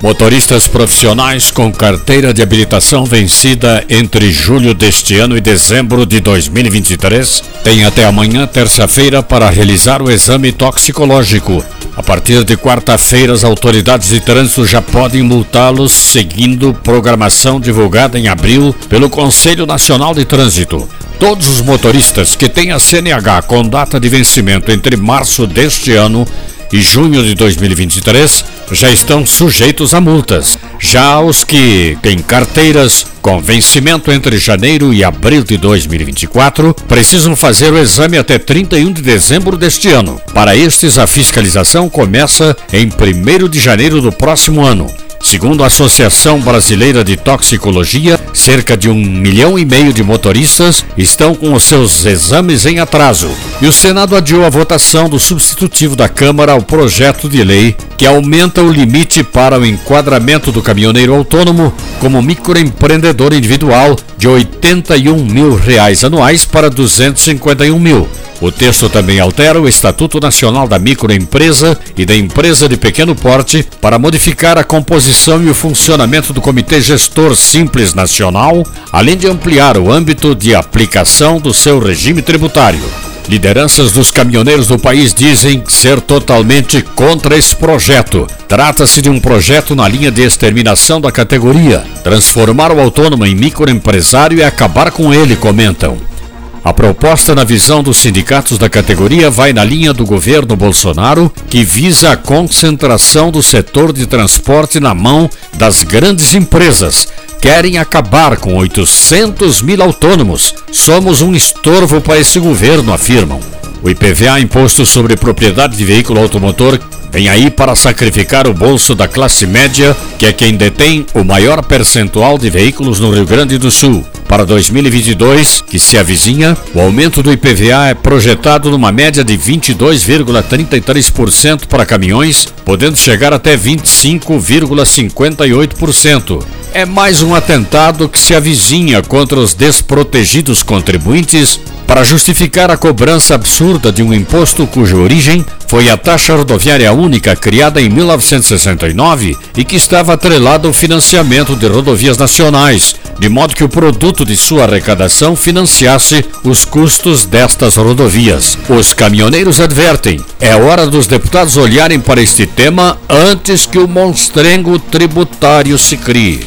Motoristas profissionais com carteira de habilitação vencida entre julho deste ano e dezembro de 2023 têm até amanhã, terça-feira, para realizar o exame toxicológico. A partir de quarta-feira, as autoridades de trânsito já podem multá-los seguindo programação divulgada em abril pelo Conselho Nacional de Trânsito. Todos os motoristas que têm a CNH com data de vencimento entre março deste ano e junho de 2023 já estão sujeitos a multas. Já os que têm carteiras com vencimento entre janeiro e abril de 2024 precisam fazer o exame até 31 de dezembro deste ano. Para estes, a fiscalização começa em 1 de janeiro do próximo ano. Segundo a Associação Brasileira de Toxicologia, cerca de um milhão e meio de motoristas estão com os seus exames em atraso. E o Senado adiou a votação do substitutivo da Câmara ao projeto de lei que aumenta o limite para o enquadramento do caminhoneiro autônomo como microempreendedor individual de 81 mil reais anuais para 251 mil. O texto também altera o Estatuto Nacional da Microempresa e da Empresa de Pequeno Porte para modificar a composição e o funcionamento do Comitê Gestor Simples Nacional, além de ampliar o âmbito de aplicação do seu regime tributário. Lideranças dos caminhoneiros do país dizem ser totalmente contra esse projeto. Trata-se de um projeto na linha de exterminação da categoria. Transformar o autônomo em microempresário e acabar com ele, comentam. A proposta, na visão dos sindicatos da categoria, vai na linha do governo Bolsonaro, que visa a concentração do setor de transporte na mão das grandes empresas. Querem acabar com 800 mil autônomos. Somos um estorvo para esse governo, afirmam. O IPVA, Imposto sobre Propriedade de Veículo Automotor, vem aí para sacrificar o bolso da classe média, que é quem detém o maior percentual de veículos no Rio Grande do Sul. Para 2022, que se avizinha, o aumento do IPVA é projetado numa média de 22,33% para caminhões, podendo chegar até 25,58%. É mais um atentado que se avizinha contra os desprotegidos contribuintes para justificar a cobrança absurda de um imposto cuja origem foi a taxa rodoviária única criada em 1969 e que estava atrelada ao financiamento de rodovias nacionais, de modo que o produto de sua arrecadação financiasse os custos destas rodovias. Os caminhoneiros advertem: é hora dos deputados olharem para este tema antes que o monstrengo tributário se crie.